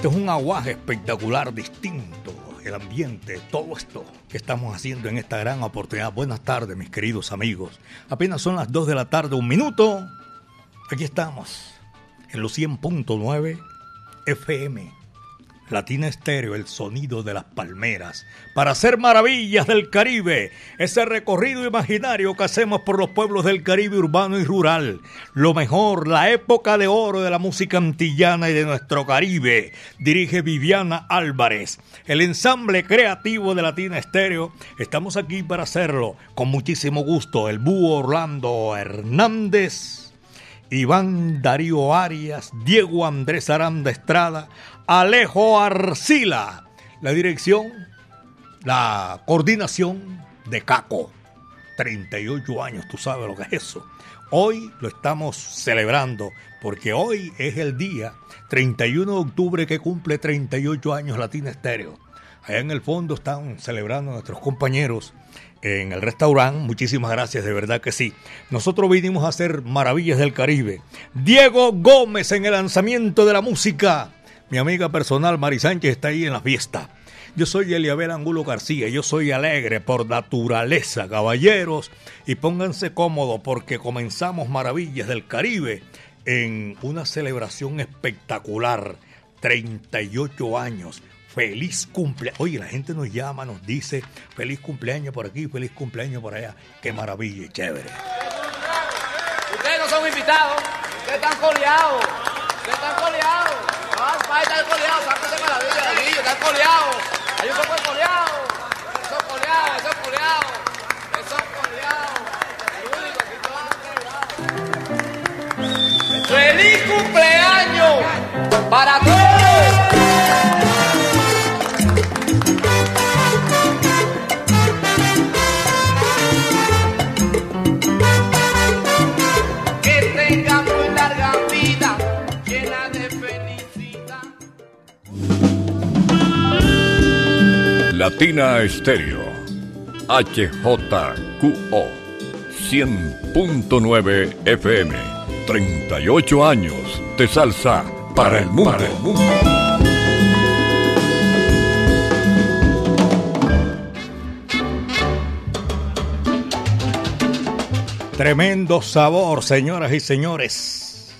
Este es un aguaje espectacular, distinto, el ambiente, todo esto que estamos haciendo en esta gran oportunidad. Buenas tardes, mis queridos amigos. Apenas son las 2 de la tarde, un minuto. Aquí estamos, en los 100.9 FM Latina Estéreo, el sonido de las palmeras, para hacer maravillas del Caribe, ese recorrido imaginario que hacemos por los pueblos del Caribe urbano y rural, lo mejor, la época de oro de la música antillana y de nuestro Caribe, dirige Viviana Álvarez, el ensamble creativo de Latina Estéreo, estamos aquí para hacerlo. Con muchísimo gusto, el búho Orlando Hernández. Iván Darío Arias, Diego Andrés Aranda Estrada, Alejo Arcila. La dirección, la coordinación de Caco. 38 años, tú sabes lo que es eso. Hoy lo estamos celebrando porque hoy es el día 31 de octubre que cumple 38 años Latina Estéreo. Allá en el fondo están celebrando nuestros compañeros en el restaurante. Muchísimas gracias, de verdad que sí. Nosotros vinimos a hacer maravillas del Caribe. Diego Gómez en el lanzamiento de la música. Mi amiga personal Mari Sánchez está ahí en la fiesta. Yo soy Eliabel Angulo García, yo soy alegre por naturaleza, caballeros, y pónganse cómodos porque comenzamos Maravillas del Caribe en una celebración espectacular, 38 años. Feliz cumpleaños. Oye, la gente nos llama, nos dice feliz cumpleaños por aquí, feliz cumpleaños por allá. Qué maravilla y chévere. Ustedes no son invitados, ustedes están coleados, ustedes están coleados. Está coleado, sáquese maravilla aquí, está. Hay. Eso eso. Eso. ¡Feliz cumpleaños para todos! Latina Estéreo. HJQO. 100.9 FM. 38 años de salsa para el mundo. Para el mundo. Tremendo sabor, señoras y señores.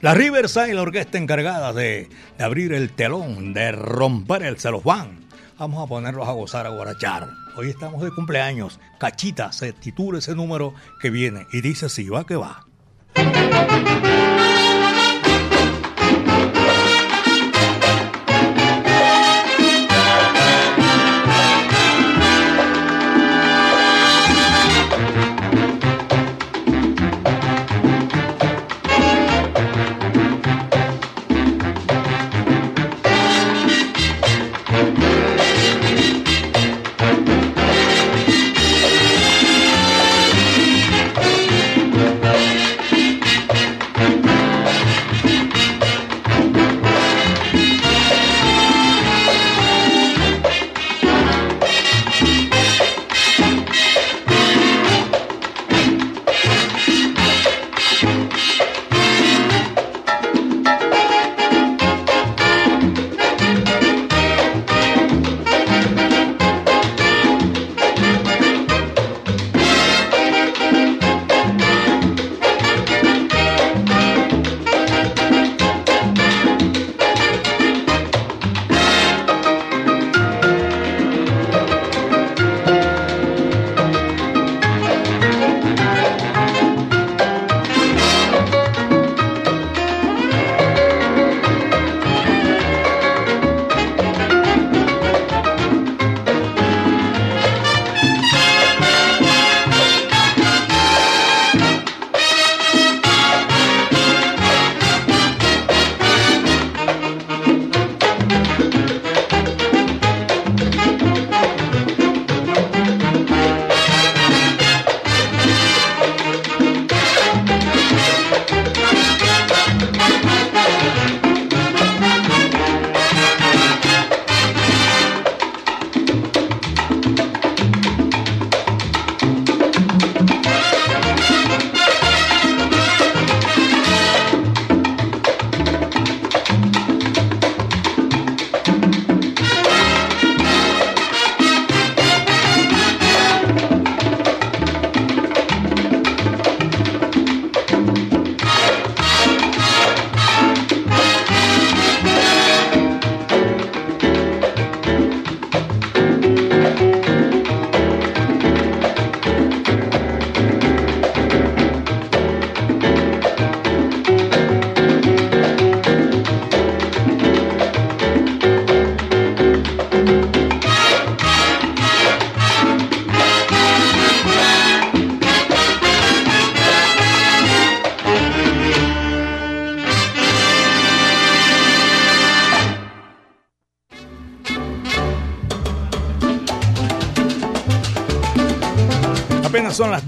La Riverside, la orquesta encargada de, de abrir el telón, de romper el celofán Vamos a ponerlos a gozar, a guarachar. Hoy estamos de cumpleaños. Cachita se titula ese número que viene y dice si va que va.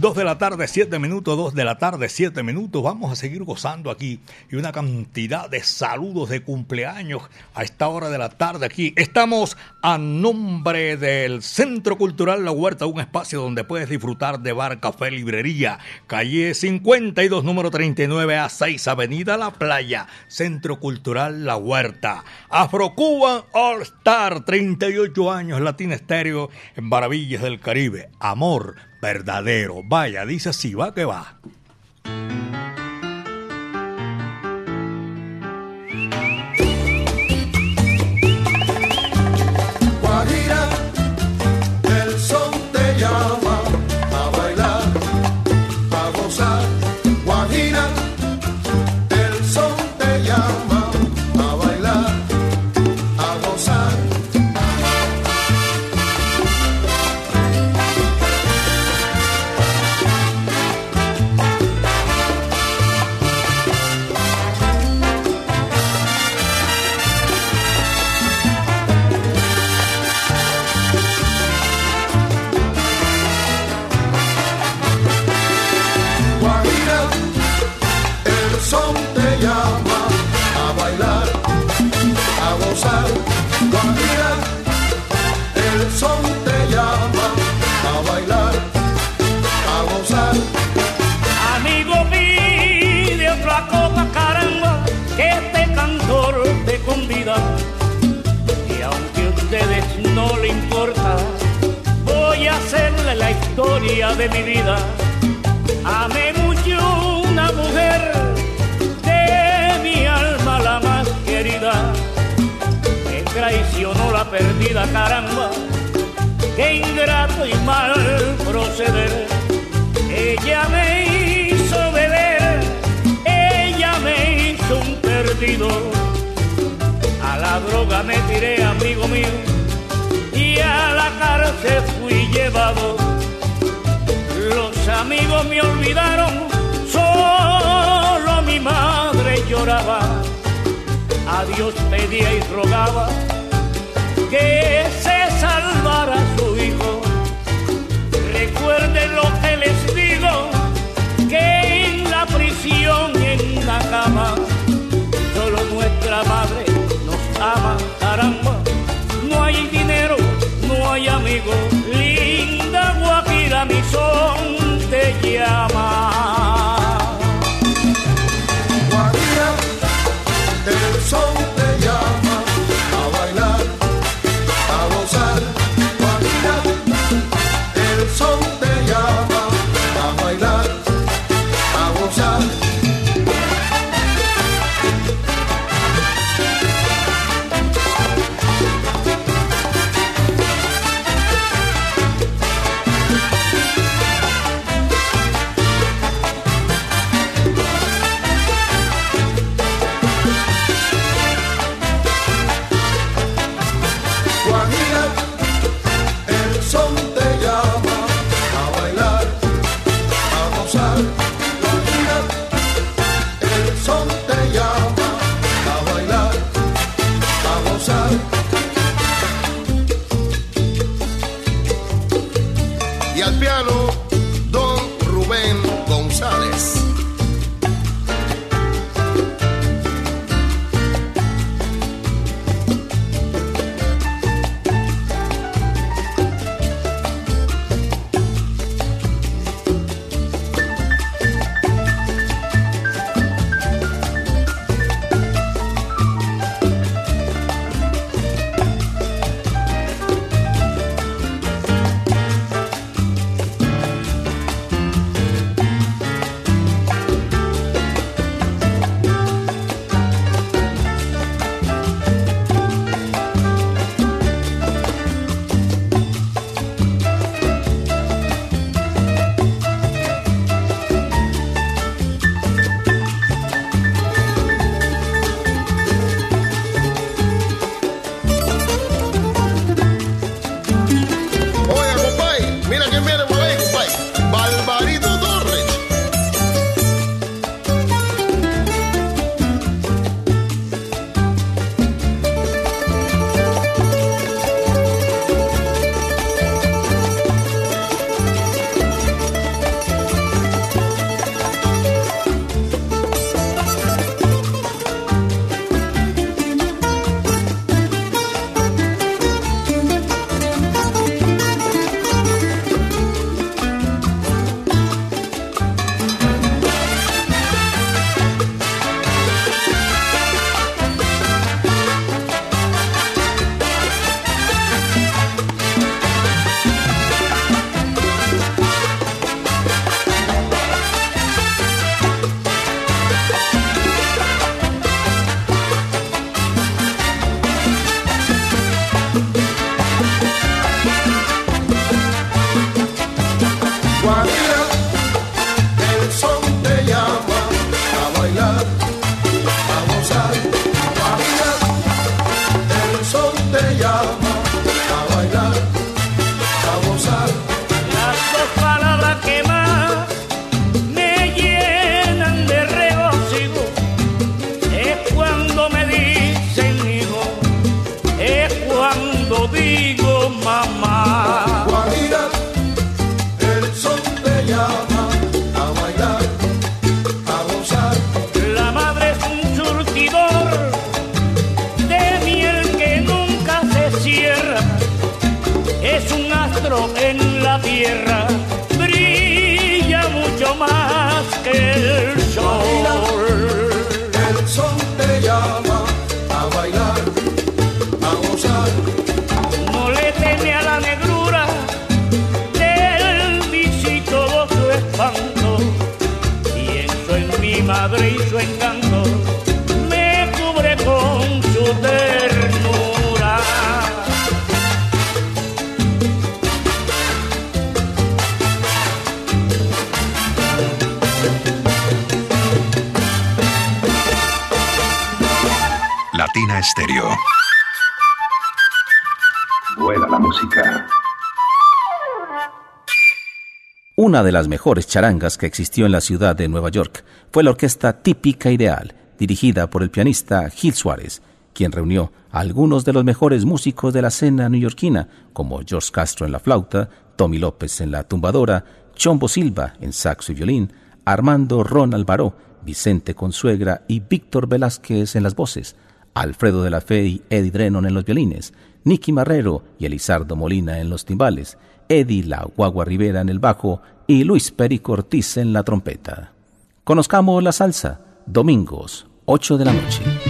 2 de la tarde, 7 minutos, 2 de la tarde, 7 minutos. Vamos a seguir gozando aquí y una cantidad de saludos de cumpleaños a esta hora de la tarde aquí. Estamos a nombre del Centro Cultural La Huerta, un espacio donde puedes disfrutar de bar, café, librería. Calle 52, número 39 a 6, Avenida La Playa. Centro Cultural La Huerta. Afro Cuban All Star, 38 años, Latina Estéreo en Maravillas del Caribe. Amor verdadero. Vaya, dice así, va que va. De mi vida. Amé mucho una mujer de mi alma la más querida. Me traicionó la perdida caramba, qué ingrato y mal proceder. Ella me hizo beber, ella me hizo un perdido. A la droga me tiré, amigo mío, a la cárcel fui llevado los amigos me olvidaron, solo mi madre lloraba. A Dios pedía y rogaba que se salvara su hijo. Recuerden lo que les digo, que en la prisión y en la cama, solo nuestra madre nos ama, no al piano. Una de las mejores charangas que existió en la ciudad de Nueva York fue la orquesta Típica Ideal, dirigida por el pianista Gil Suárez, quien reunió a algunos de los mejores músicos de la escena neoyorquina, como George Castro en la flauta, Tommy López en la tumbadora, Chombo Silva en saxo y violín, Armando Ron Alvaró, Vicente Consuegra y Víctor Velázquez en las voces, Alfredo de la Fe y Eddie Drennon en los violines, Nicky Marrero y Elizardo Molina en los timbales, Eddie La Guagua Rivera en el bajo y Luis Perico Ortiz en la trompeta. Conozcamos la salsa, domingos, 8 de la noche.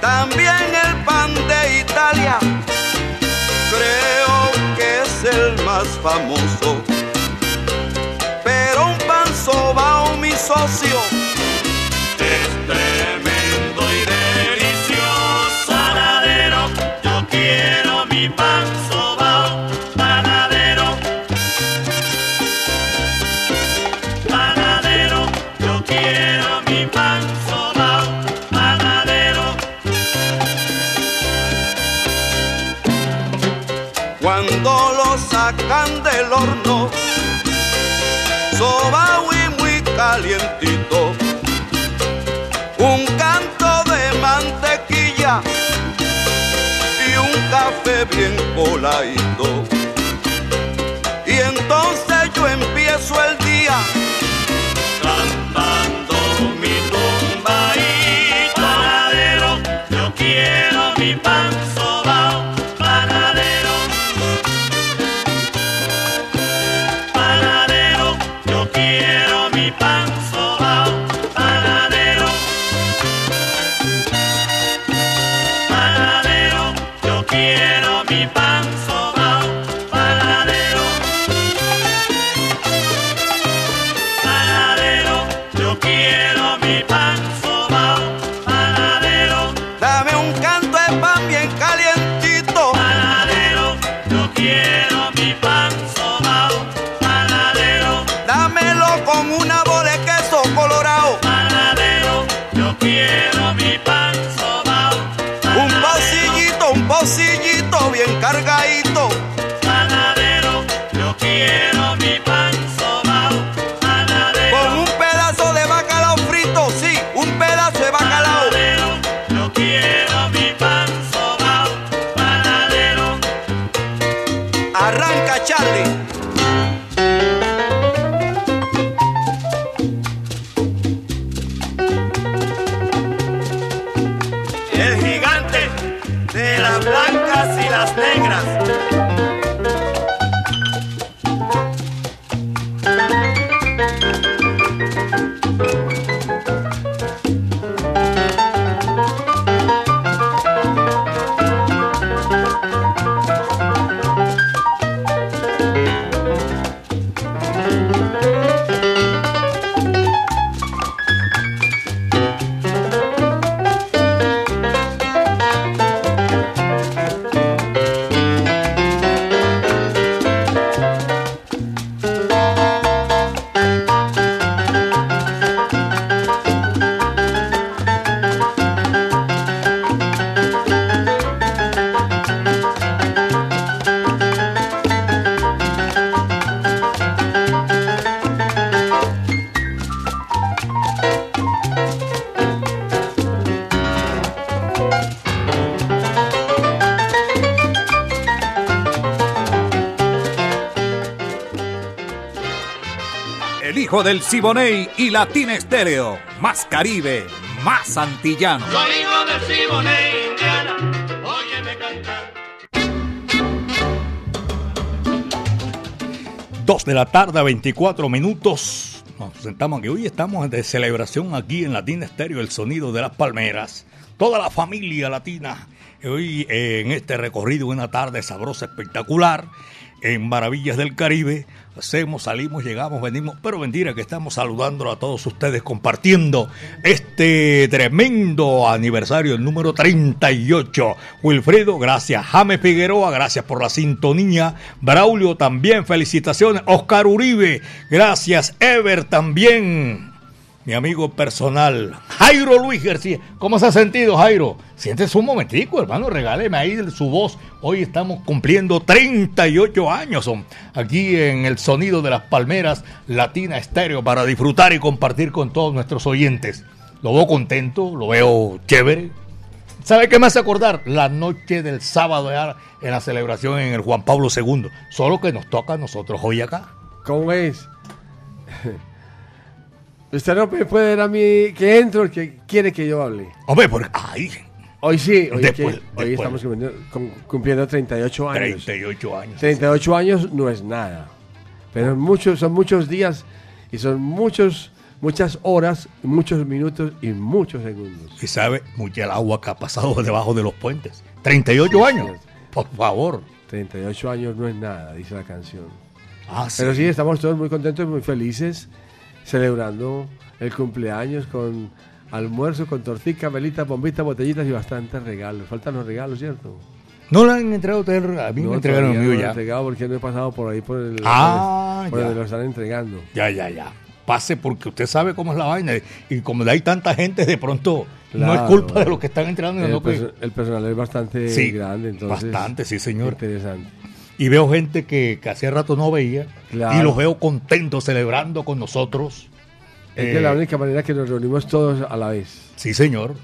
También el pan de Italia creo que es el más famoso. Pero un pan sobao, mi socio, es tremendo y delicioso. Panadero, yo quiero mi pan sacan un canto de mantequilla y un café bien coladito. Y entonces yo empiezo el Del Siboney y Latina Estéreo. Más Caribe, más antillano. Soy hijo del Siboney, Indiana. Óyeme cantar. Dos de la tarde, 24 minutos. Nos presentamos que hoy estamos de celebración aquí en Latina Estéreo, el sonido de las palmeras. Toda la familia latina, hoy eh, en este recorrido, una tarde sabrosa, espectacular, en Maravillas del Caribe. Hacemos, salimos, llegamos, venimos, pero mentira que estamos saludando a todos ustedes, compartiendo este tremendo aniversario, el número 38. Wilfredo, gracias. James Figueroa, gracias por la sintonía. Braulio también, felicitaciones. Oscar Uribe, gracias. Ever también mi amigo personal, Jairo Luis García. ¿Cómo se ha sentido, Jairo? Siéntese un momentico, hermano, regáleme ahí su voz. Hoy estamos cumpliendo 38 años aquí en el sonido de las palmeras Latina Estéreo para disfrutar y compartir con todos nuestros oyentes. Lo veo contento, lo veo chévere. ¿Sabe qué me hace acordar? La noche del sábado en la celebración en el Juan Pablo II. Solo que nos toca a nosotros hoy acá. ¿Cómo es? Usted no me puede dar a mí que entro que quiere que yo hable. Hombre, porque. ¡Ay! Hoy sí, hoy, Después, que- hoy estamos cumpliendo, cum- cumpliendo 38 años. 38 años. 38 años no es nada. Pero muchos, son muchos días y son muchos, muchas horas, muchos minutos y muchos segundos. Y sabe mucho el agua que ha pasado debajo de los puentes. 38 años. Por favor. 38 años no es nada, dice la canción. Ah, Pero sí. sí, estamos todos muy contentos, muy felices, celebrando el cumpleaños con almuerzo, con tortica, velitas, bombitas, botellitas y bastantes regalos. Faltan los regalos, ¿cierto? ¿No le han entregado a usted? A mí me entregaron mío no lo ya. entregado porque no he pasado por ahí por el Ah, por ya. donde lo están entregando. Ya, ya, ya. Pase porque usted sabe cómo es la vaina. Y como hay tanta gente, de pronto no es culpa de los que están entregando. El, que- perso- el personal es bastante Sí, grande, entonces. bastante, sí, señor. Interesante. Y veo gente que, que hacía rato no veía. Claro. Y los veo contentos, celebrando con nosotros. Es Eh, que la única manera que nos reunimos todos a la vez. Sí, señor.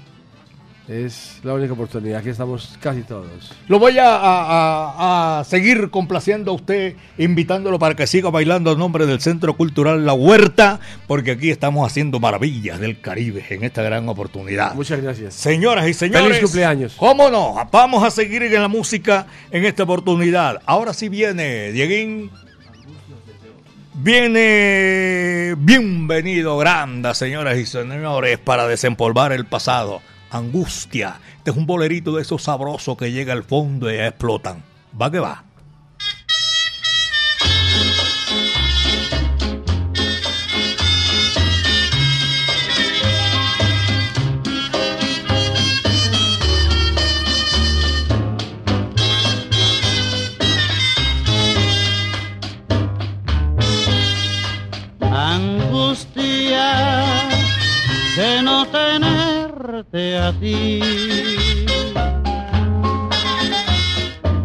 Es la única oportunidad que estamos casi todos. Lo voy a, a- a- a seguir complaciendo a usted, invitándolo para que siga bailando a nombre del Centro Cultural La Huerta, porque aquí estamos haciendo maravillas del Caribe en esta gran oportunidad. Muchas gracias. Señoras y señores. Feliz cumpleaños. ¿Cómo no? Vamos a seguir en la música en esta oportunidad. Ahora sí viene, Dieguín. Viene bienvenido, Granda, señoras y señores, para desempolvar el pasado. Angustia. Este es un bolerito de esos sabrosos que llega al fondo y explotan. Va que va.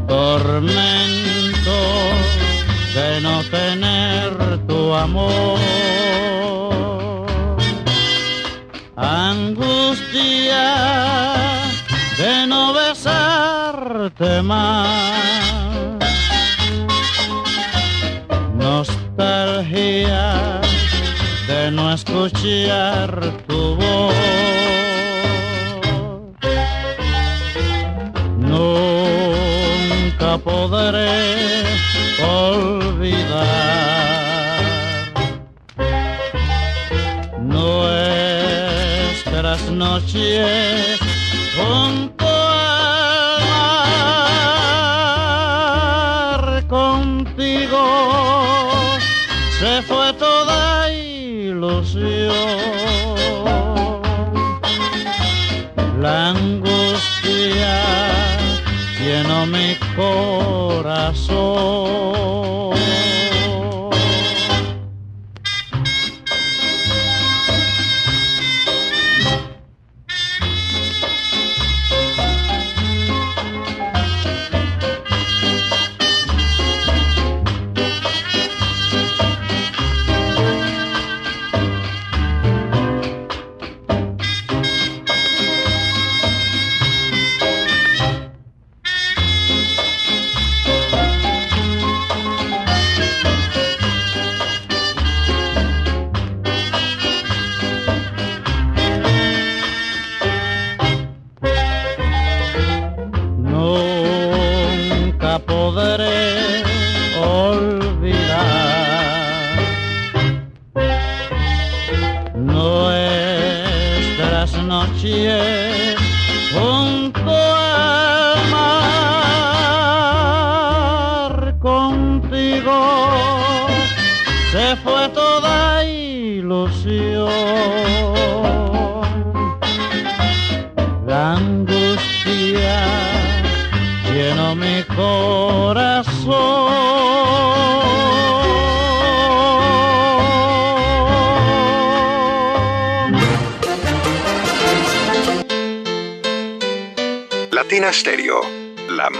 Tormento de no tener tu amor. Angustia de no besarte más. Nostalgia de no escuchar noches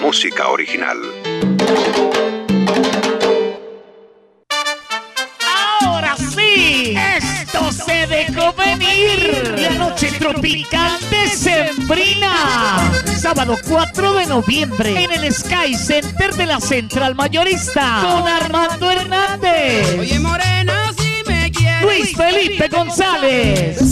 música original. Ahora sí, esto se dejó venir. La noche tropical de Sembrina. Sábado 4 de noviembre en el Sky Center de la Central Mayorista con Armando Hernández. Oye, morena, si me quieres. Luis Felipe González.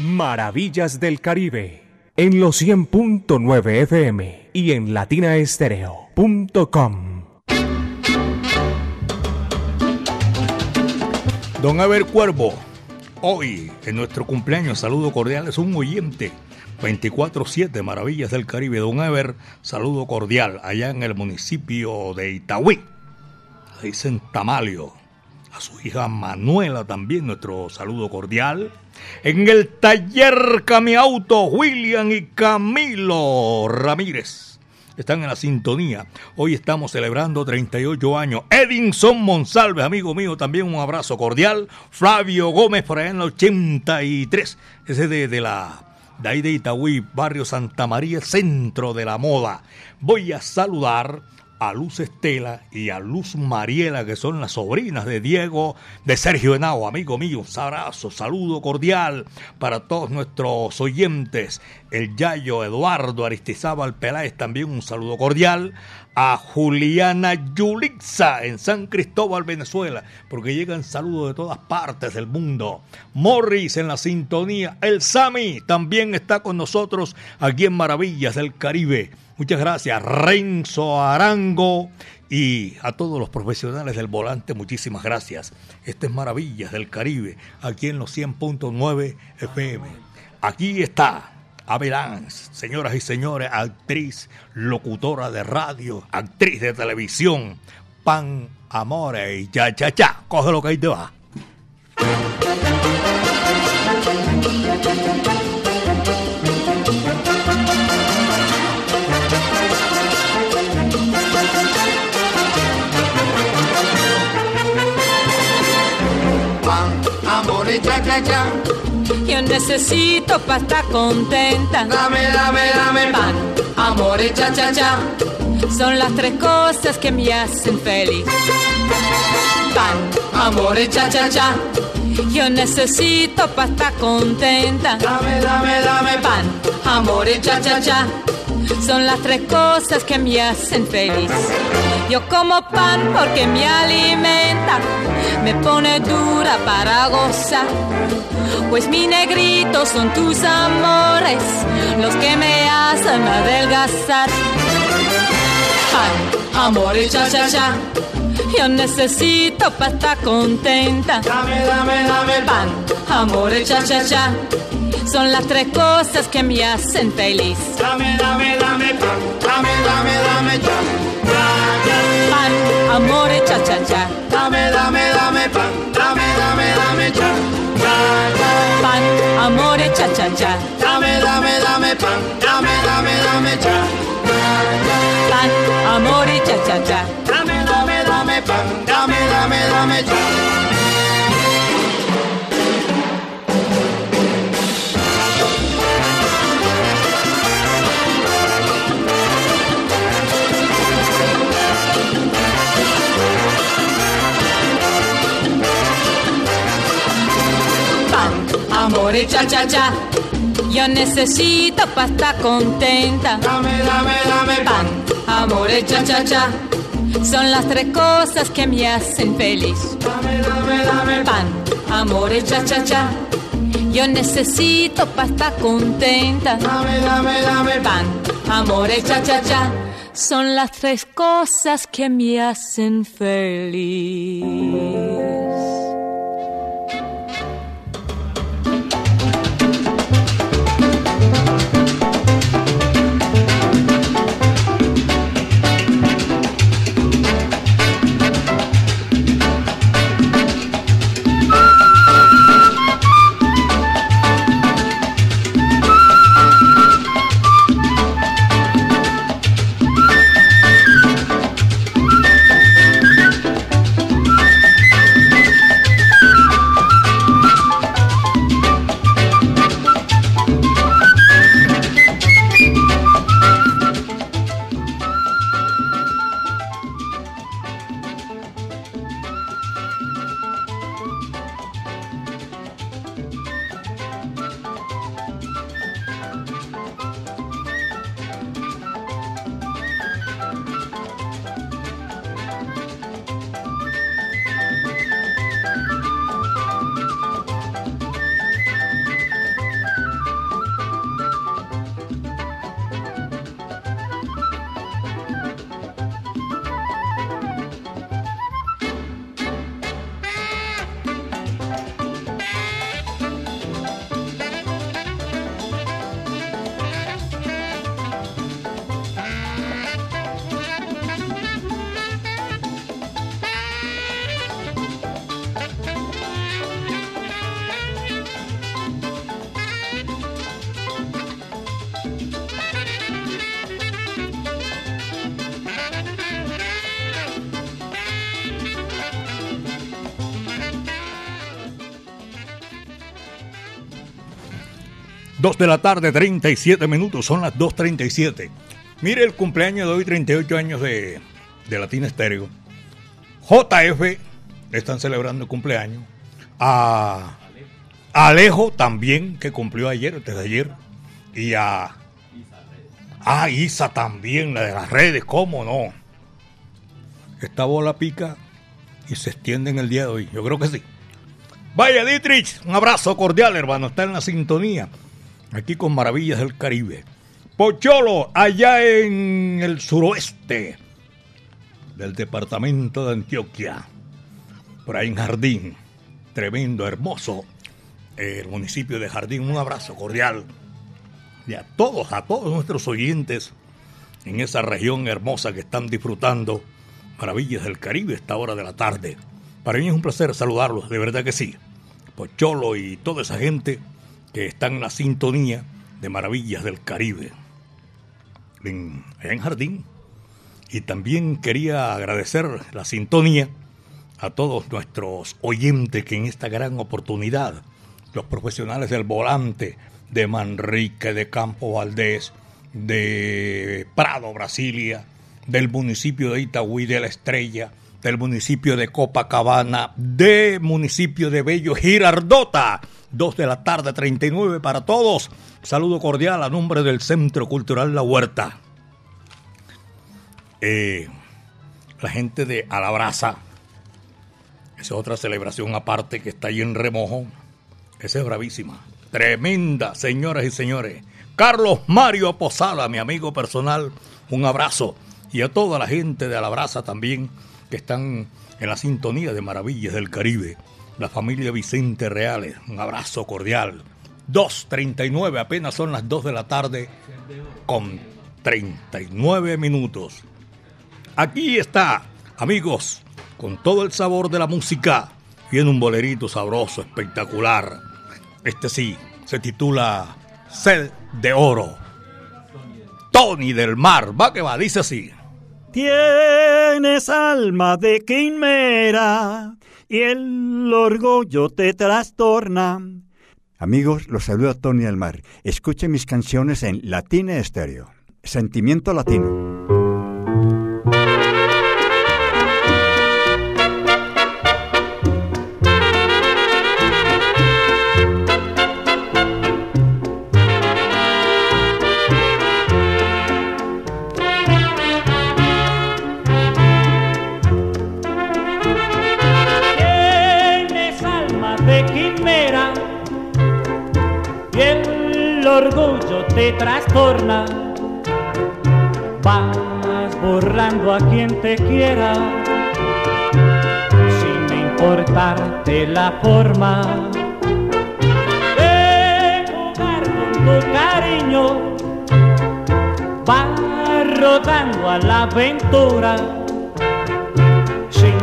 Maravillas del Caribe. En los 100.9 FM y en latinaestereo.com. Don Ever Cuervo, hoy en nuestro cumpleaños, saludo cordial, es un oyente. 24-7, Maravillas del Caribe. Don Ever, saludo cordial, allá en el municipio de Itagüí. Dicen Tamalio. A su hija Manuela también, nuestro saludo cordial. En el taller Cami Auto, William y Camilo Ramírez. Están en la sintonía. Hoy estamos celebrando 38 años. Edinson Monsalve, amigo mío, también un abrazo cordial. Flavio Gómez, por allá en el 83. Ese de, de la de ahí de Itagüí, barrio Santa María, centro de la moda. Voy a saludar a Luz Estela y a Luz Mariela, que son las sobrinas de Diego, de Sergio Henao, amigo mío. Un abrazo, saludo cordial para todos nuestros oyentes. El Yayo Eduardo Aristizábal Peláez, también un saludo cordial. A Juliana Yulixa en San Cristóbal, Venezuela, porque llegan saludos de todas partes del mundo. Morris en la sintonía. El Sami también está con nosotros aquí en Maravillas del Caribe. Muchas gracias, Renzo Arango y a todos los profesionales del volante, muchísimas gracias. Este es Maravillas del Caribe, aquí en los 100.9 FM. Aquí está Avelance, señoras y señores, actriz, locutora de radio, actriz de televisión, pan, amore y cha cha cha. Coge lo que ahí te va. Yo necesito para estar contenta. Dame, dame, dame pan, amor y cha cha cha. Son las tres cosas que me hacen feliz. pan, amor y cha cha cha. Yo necesito para estar contenta. Dame, dame, dame pan, amor y cha cha cha. Son las tres cosas que me hacen feliz. Yo como pan porque me alimenta, me pone dura para gozar. Pues mi negrito son tus amores, los que me hacen adelgazar. Pan, amor y cha cha cha. Yo necesito para estar contenta. Dame, dame, dame pan, amor y cha cha cha. Son las tres cosas que me hacen feliz. Dame, dame, dame pan, dame, dame, dame cha. Pan, amor y cha cha cha. Dame, dame, dame pan, dame, dame, dame cha. Pan, amor y cha cha cha. Dame, dame, dame pan, dame, dame, dame cha. Pan, amor y cha cha cha. Dame, dame, dame pan, dame, dame, dame cha. Amor y cha cha cha. Yo necesito para estar contenta. Dame, dame, dame pan, amor y cha cha cha. Son las tres cosas que me hacen feliz. Dame, dame, dame pan, amor y cha cha cha. Yo necesito para estar contenta. Dame, dame, dame pan, amor y cha cha cha. Son las tres cosas que me hacen feliz. Dos de la tarde, 37 minutos, son las 2.37. Mire el cumpleaños de hoy, 38 años de, de Latina Estéreo. JF están celebrando el cumpleaños. A Alejo también, que cumplió ayer, antes de ayer. Y a. A Isa también, la de las redes, ¿cómo no? Esta bola pica y se extiende en el día de hoy. Yo creo que sí. Vaya Dietrich, un abrazo cordial, hermano. Está en la sintonía. Aquí con Maravillas del Caribe. Pocholo, allá en el suroeste del departamento de Antioquia. Por ahí en Jardín. Tremendo, hermoso. El municipio de Jardín. Un abrazo cordial. Y a todos, a todos nuestros oyentes en esa región hermosa que están disfrutando Maravillas del Caribe esta hora de la tarde. Para mí es un placer saludarlos, de verdad que sí. Pocholo y toda esa gente que están en la sintonía de Maravillas del Caribe. En, Jardín. Y también quería agradecer la sintonía a todos nuestros oyentes que en esta gran oportunidad, los profesionales del volante, de Manrique, de Campo Valdés, de Prado, Brasilia, del municipio de Itagüí, de La Estrella, del municipio de Copacabana, de municipio de Bello Girardota. 2 de la tarde, 39 para todos. Saludo cordial a nombre del Centro Cultural La Huerta. Eh, la gente de Alabraza. Esa es otra celebración aparte que está ahí en remojo. Esa es bravísima. Tremenda, señoras y señores. Carlos Mario Posada, mi amigo personal, un abrazo. Y a toda la gente de Alabraza también, que están en la sintonía de Maravillas del Caribe. La familia Vicente Reales, un abrazo cordial. 2.39, apenas son las 2 de la tarde, con 39 minutos. Aquí está, amigos, con todo el sabor de la música. Viene un bolerito sabroso, espectacular. Este sí, se titula Sed de Oro. Tony del Mar, va que va, dice así. Tienes alma de quimera y el orgullo te trastorna. Amigos, los saluda Tony del Mar. Escuchen mis canciones en Latina Estéreo. Sentimiento Latino. Orgullo te trastorna. Vas borrando a quien te quiera sin importarte la forma de jugar con tu cariño. Vas rodando a la aventura sin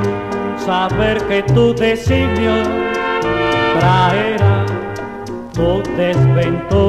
saber que tu designio traerá tu desventura.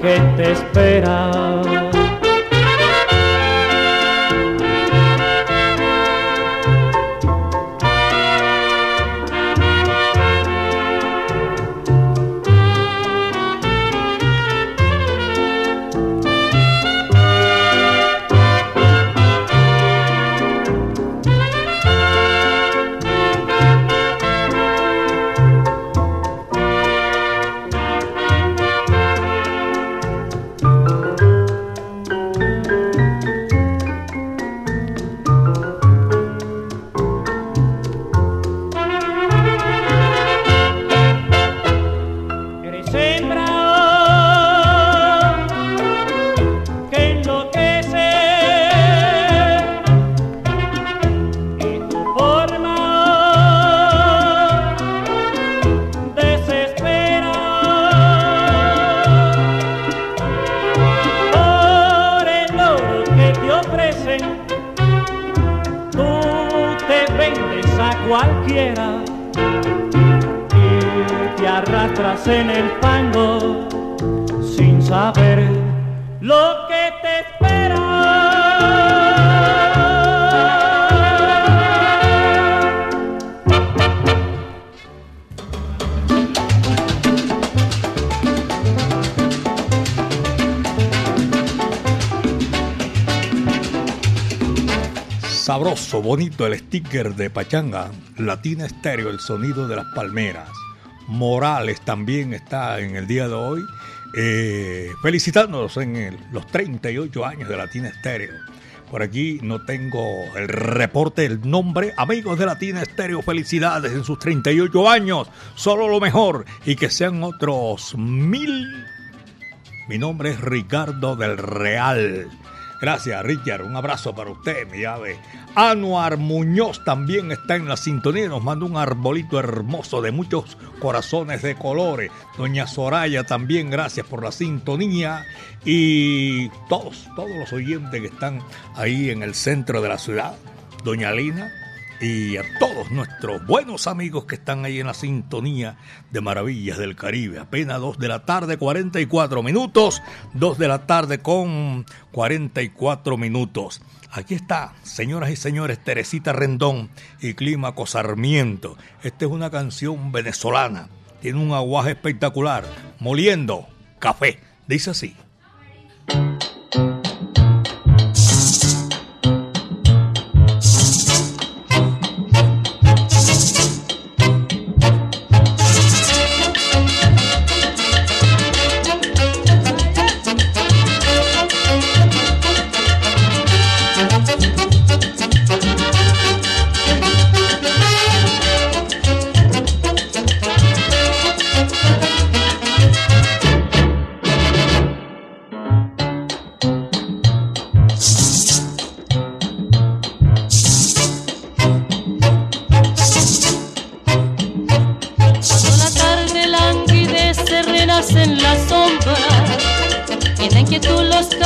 Que te espera. Sabroso, bonito el sticker de Pachanga, Latina Estéreo, el sonido de las palmeras. Morales también está en el día de hoy, eh, felicitándonos en los 38 años de Latina Estéreo. Por aquí no tengo el reporte, el nombre. Amigos de Latina Estéreo, felicidades en sus 38 años. Solo lo mejor y que sean otros mil. Mi nombre es Ricardo del Real. Gracias, Richard. Un abrazo para usted, mi ave. Anuar Muñoz también está en la sintonía. Nos manda un arbolito hermoso de muchos corazones de colores. Doña Soraya también, gracias por la sintonía. Y todos, todos los oyentes que están ahí en el centro de la ciudad. Doña Lina, y a todos nuestros buenos amigos que están ahí en la sintonía de Maravillas del Caribe. Apenas 2 de la tarde, 44 minutos. 2 de la tarde con 44 minutos. Aquí está, señoras y señores, Teresita Rendón y Clímaco Sarmiento. Esta es una canción venezolana. Tiene un aguaje espectacular. Moliendo café. Dice así.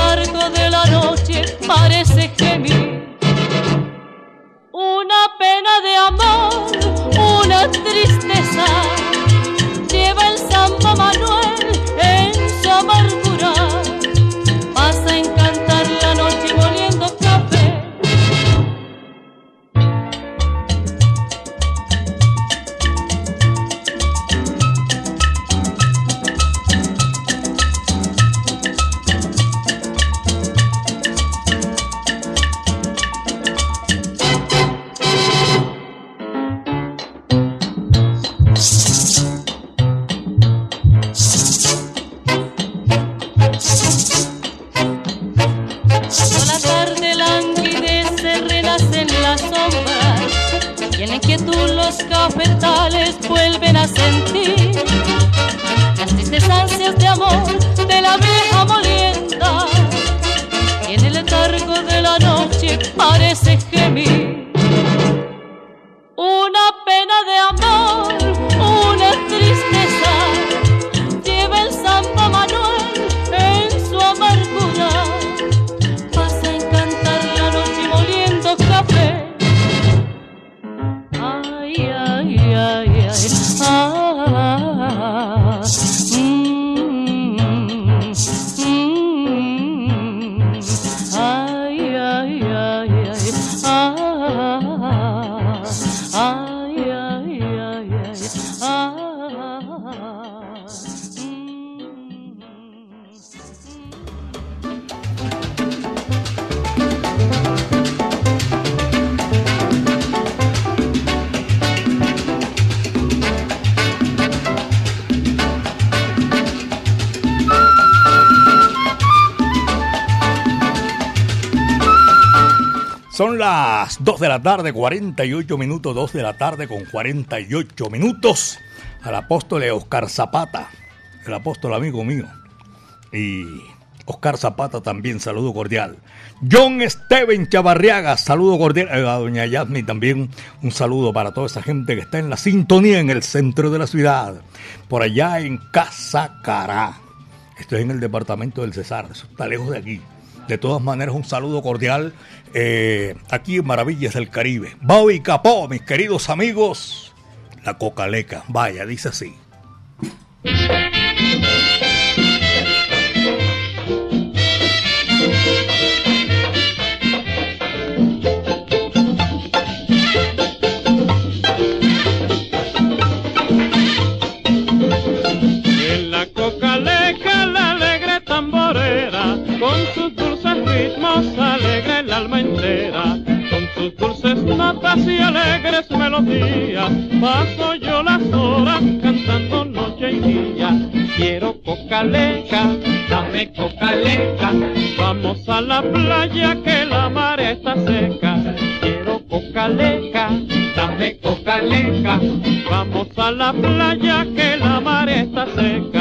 de la noche parece gemir. Una pena de amor, una tristeza las 2 de la tarde, 48 minutos, 2 de la tarde con 48 minutos. Al apóstol Oscar Zapata, el apóstol amigo mío. Y Oscar Zapata también, saludo cordial. John Steven Chavarriaga, saludo cordial. Eh, A doña Yasmi también un saludo para toda esa gente que está en la sintonía en el centro de la ciudad. Por allá en Casacará. Estoy en el departamento del Cesar, eso está lejos de aquí. De todas maneras, un saludo cordial eh, aquí en Maravillas del Caribe. Bobby Capó, mis queridos amigos. La Cocaleca, vaya, dice así. sus dulces notas y alegres melodías. Paso yo las horas cantando noche y día. Quiero cocaleca, dame cocaleca. Vamos a la playa que la marea está seca. Quiero cocaleca, dame cocaleca. Vamos a la playa que la marea está seca.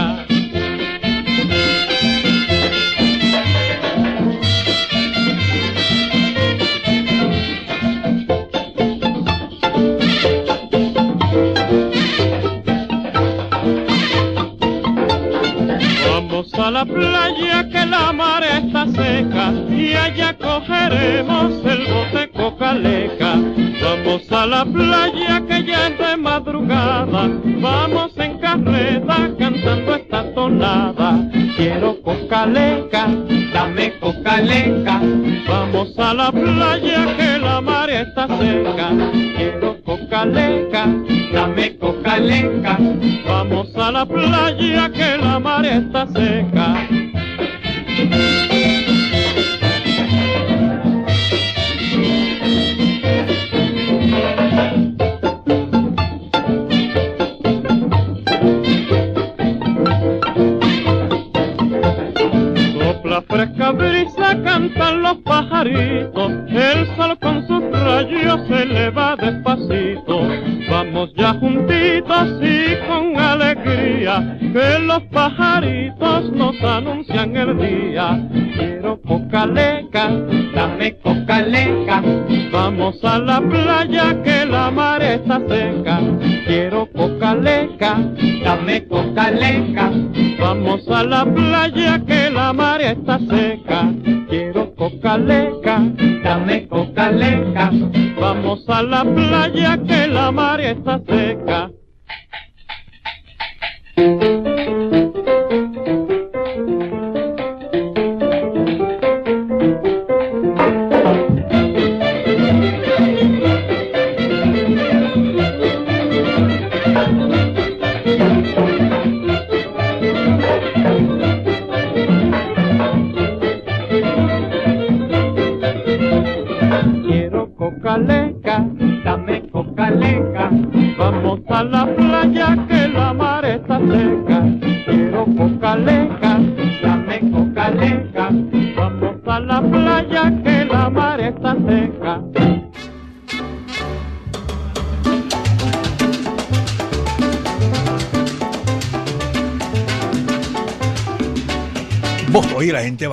Y allá cogeremos el bote cocaleca. Vamos a la playa que ya es de madrugada, vamos en carreta cantando esta tonada. Quiero cocaleca, dame cocaleca. Vamos a la playa que la mar está seca. Quiero cocaleca, dame cocaleca. Vamos a la playa que la mar está seca. Los pajaritos, el sol con sus rayos se eleva despacito. Vamos ya juntitos y con alegría, que los pajaritos nos anuncian el día. Quiero cocaleca, dame cocaleca, vamos a la playa que la mar está seca. Quiero cocaleca, dame cocaleca, vamos a la playa que la mar está seca. Cocaleca, dame cocaleca, vamos a la playa que la mar está seca.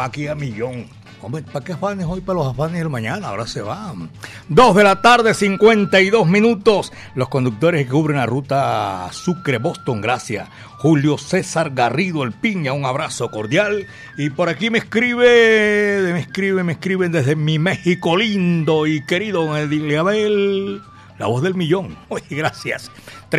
Aquí a millón. Hombre, ¿para qué afanes hoy para los afanes del mañana? Ahora se van. Dos de la tarde, 52 minutos. Los conductores que cubren la ruta Sucre-Boston, gracias. Julio César Garrido, el Piña, un abrazo cordial. Y por aquí me escribe, me escribe, me escriben desde mi México lindo y querido don Ediliabel. La voz del millón. Oye, gracias.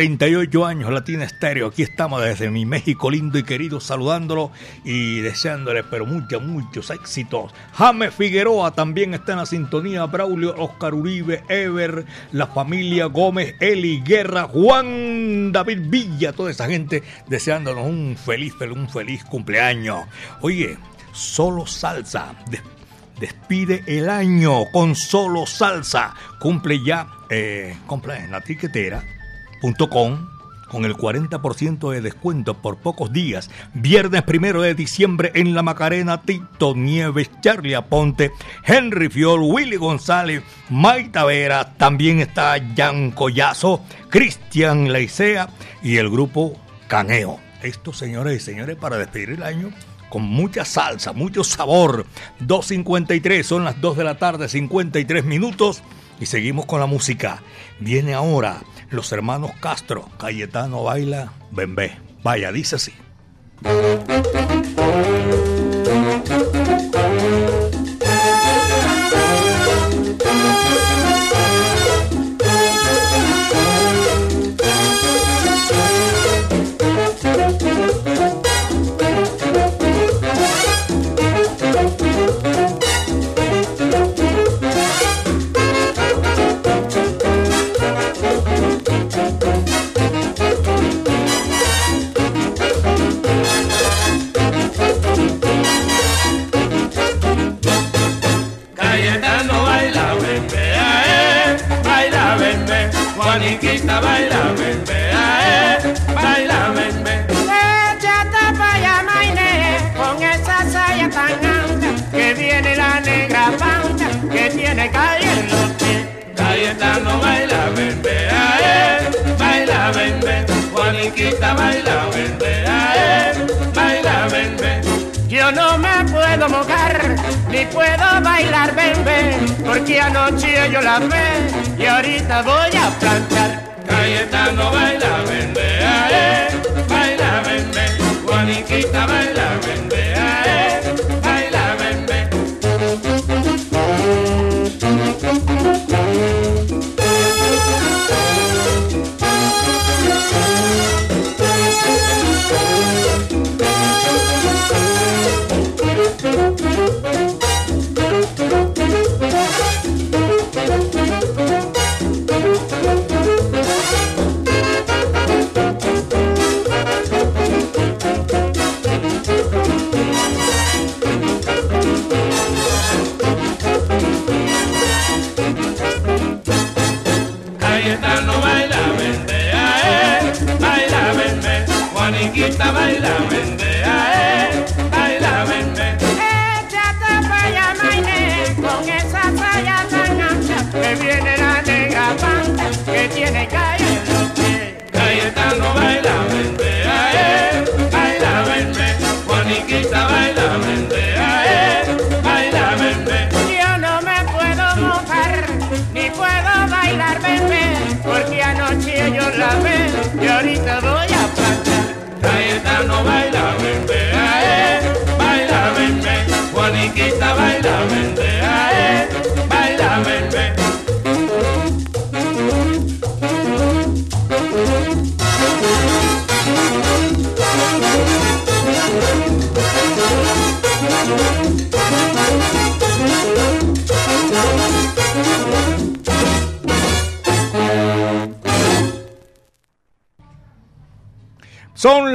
38 años, Latina Estéreo. Aquí estamos desde mi México lindo y querido, saludándolo y deseándole, pero muchos, muchos éxitos. James Figueroa también está en la sintonía. Braulio, Oscar Uribe, Ever, la familia Gómez, Eli Guerra, Juan David Villa, toda esa gente deseándonos un feliz, un feliz cumpleaños. Oye, solo salsa. Des- despide el año con solo salsa. Cumple ya, eh, compra la tiquetera.com con el 40% de descuento por pocos días. Viernes primero de diciembre en La Macarena, Tito Nieves, Charlie Aponte, Henry Fiol, Willy González, Maita Vera, también está Jan Collazo, Cristian Leicea y el grupo Caneo. Estos señores y señores para despedir el año con mucha salsa, mucho sabor. 2.53, son las 2 de la tarde, 53 minutos. Y seguimos con la música. Viene ahora los hermanos Castro. Cayetano baila, bembé. Vaya, dice así.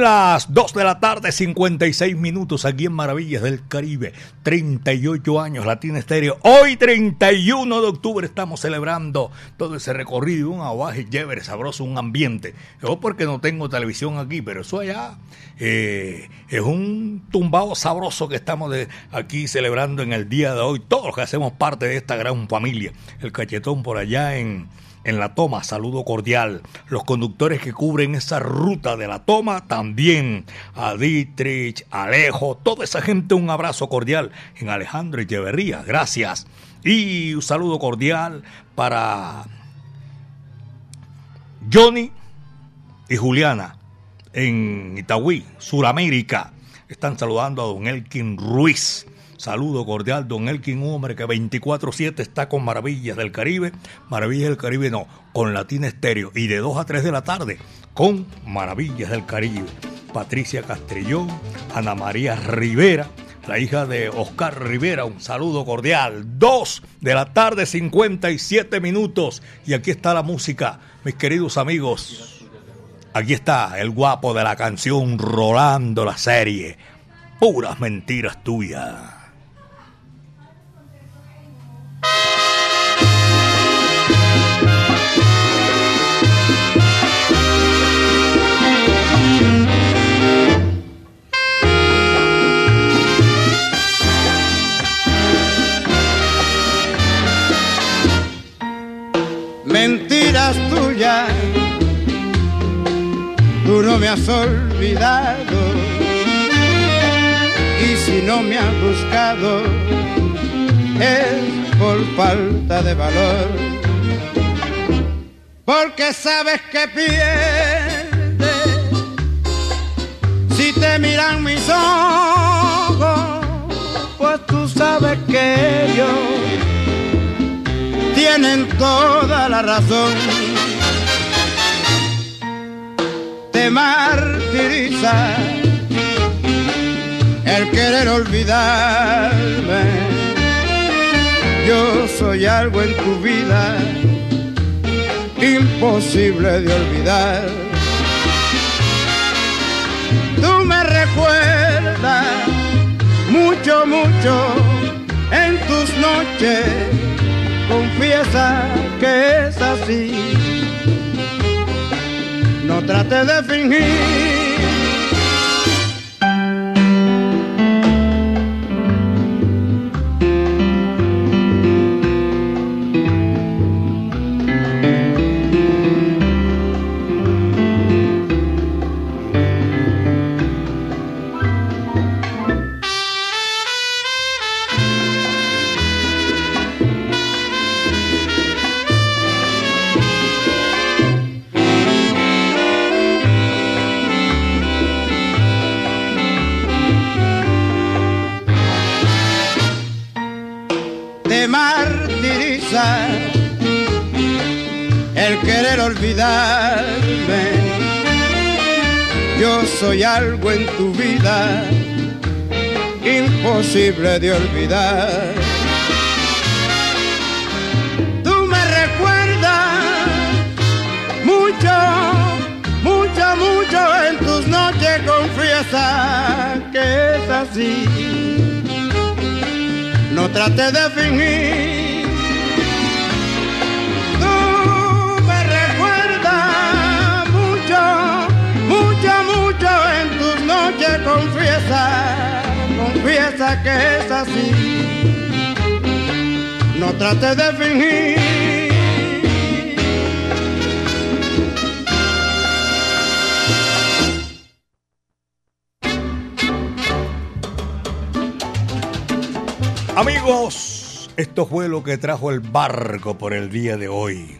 Las 2 de la tarde, 56 minutos aquí en Maravillas del Caribe. 38 años Latina Estéreo. Hoy, 31 de octubre, estamos celebrando todo ese recorrido. Un aguaje chévere, sabroso, un ambiente. Yo porque no tengo televisión aquí, pero eso allá eh, es un tumbado sabroso que estamos de aquí celebrando en el día de hoy. Todos los que hacemos parte de esta gran familia. El cachetón por allá en en la toma, saludo cordial. Los conductores que cubren esa ruta de la toma también. A Dietrich, Alejo, toda esa gente, un abrazo cordial. En Alejandro Echeverría, gracias. Y un saludo cordial para Johnny y Juliana en Itagüí, Suramérica. Están saludando a don Elkin Ruiz. Saludo cordial, don Elkin, un hombre que 24-7 está con Maravillas del Caribe. Maravillas del Caribe no, con Latina Estéreo. Y de 2 a 3 de la tarde, con Maravillas del Caribe. Patricia Castrillón, Ana María Rivera, la hija de Oscar Rivera, un saludo cordial. 2 de la tarde, 57 minutos. Y aquí está la música, mis queridos amigos. Aquí está el guapo de la canción Rolando la serie. Puras mentiras tuyas. Tú no me has olvidado. Y si no me has buscado, es por falta de valor. Porque sabes que pierdes si te miran mis ojos, pues tú sabes que ellos tienen toda la razón. Te martiriza el querer olvidarme. Yo soy algo en tu vida imposible de olvidar. Tú me recuerdas mucho, mucho en tus noches confiesa que es así. No trate de fingir. Olvidarme. Yo soy algo en tu vida imposible de olvidar. Tú me recuerdas mucho, mucho, mucho en tus noches confiesa que es así. No trate de fingir confiesa, confiesa que es así. No trate de fingir. Amigos, esto fue lo que trajo el barco por el día de hoy.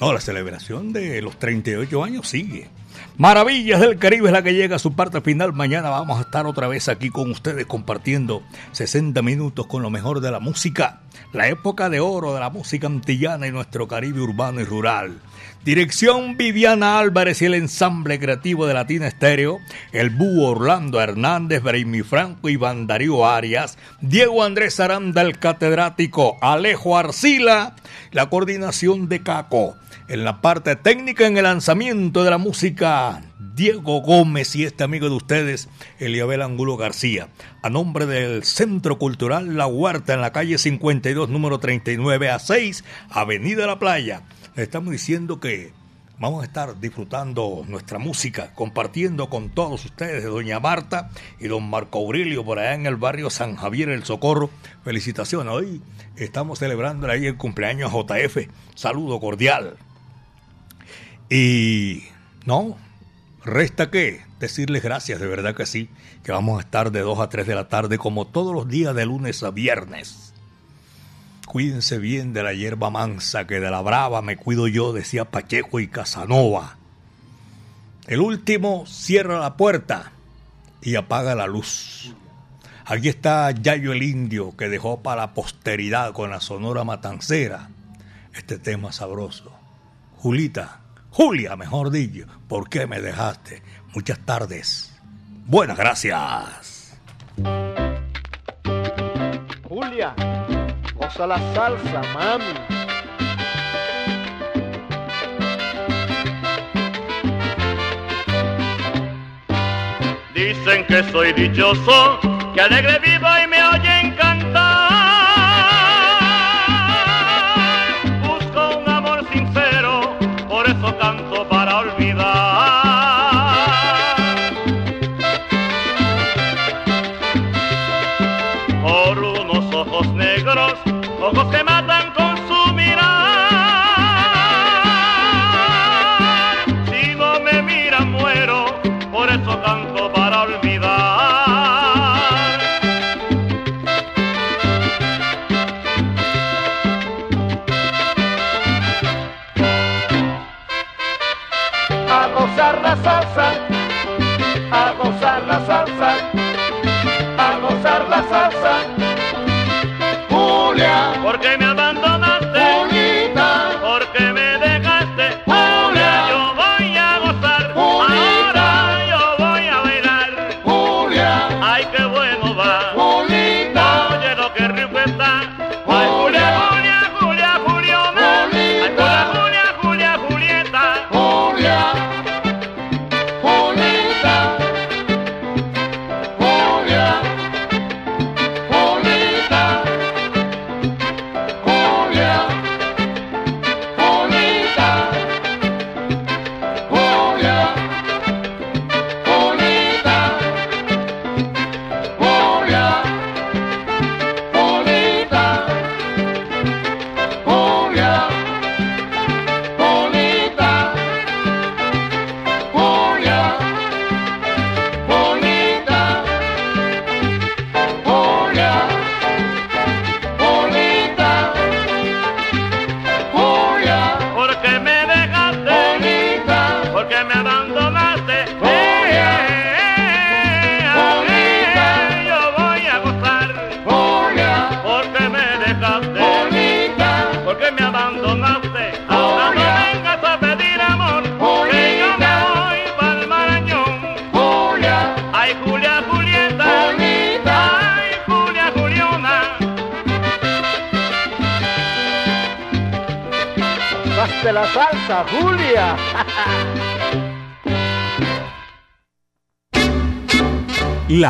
No, la celebración de los 38 años sigue. Maravillas del Caribe es la que llega a su parte final. Mañana vamos a estar otra vez aquí con ustedes compartiendo 60 minutos con lo mejor de la música. La época de oro de la música antillana y nuestro Caribe urbano y rural. Dirección Viviana Álvarez y el ensamble creativo de Latina Estéreo, el búho Orlando Hernández, Braimi Franco y Darío Arias, Diego Andrés Aranda, el catedrático, Alejo Arcila, la coordinación de Caco. En la parte técnica, en el lanzamiento de la música, Diego Gómez y este amigo de ustedes, Eliabel Angulo García. A nombre del Centro Cultural La Huerta, en la calle 52, número 39 a 6, Avenida La Playa. Estamos diciendo que vamos a estar disfrutando nuestra música, compartiendo con todos ustedes, de Doña Marta y Don Marco Aurelio, por allá en el barrio San Javier El Socorro. Felicitaciones, hoy estamos celebrando ahí el cumpleaños JF. Saludo cordial. Y no, resta que decirles gracias, de verdad que sí, que vamos a estar de 2 a 3 de la tarde como todos los días de lunes a viernes. Cuídense bien de la hierba mansa, que de la brava me cuido yo, decía Pacheco y Casanova. El último cierra la puerta y apaga la luz. Aquí está Yayo el Indio, que dejó para la posteridad con la sonora matancera este tema sabroso. Julita, Julia, mejor dicho, ¿por qué me dejaste? Muchas tardes. Buenas gracias. Julia, goza la salsa, mami. Dicen que soy dichoso, que alegre vivo y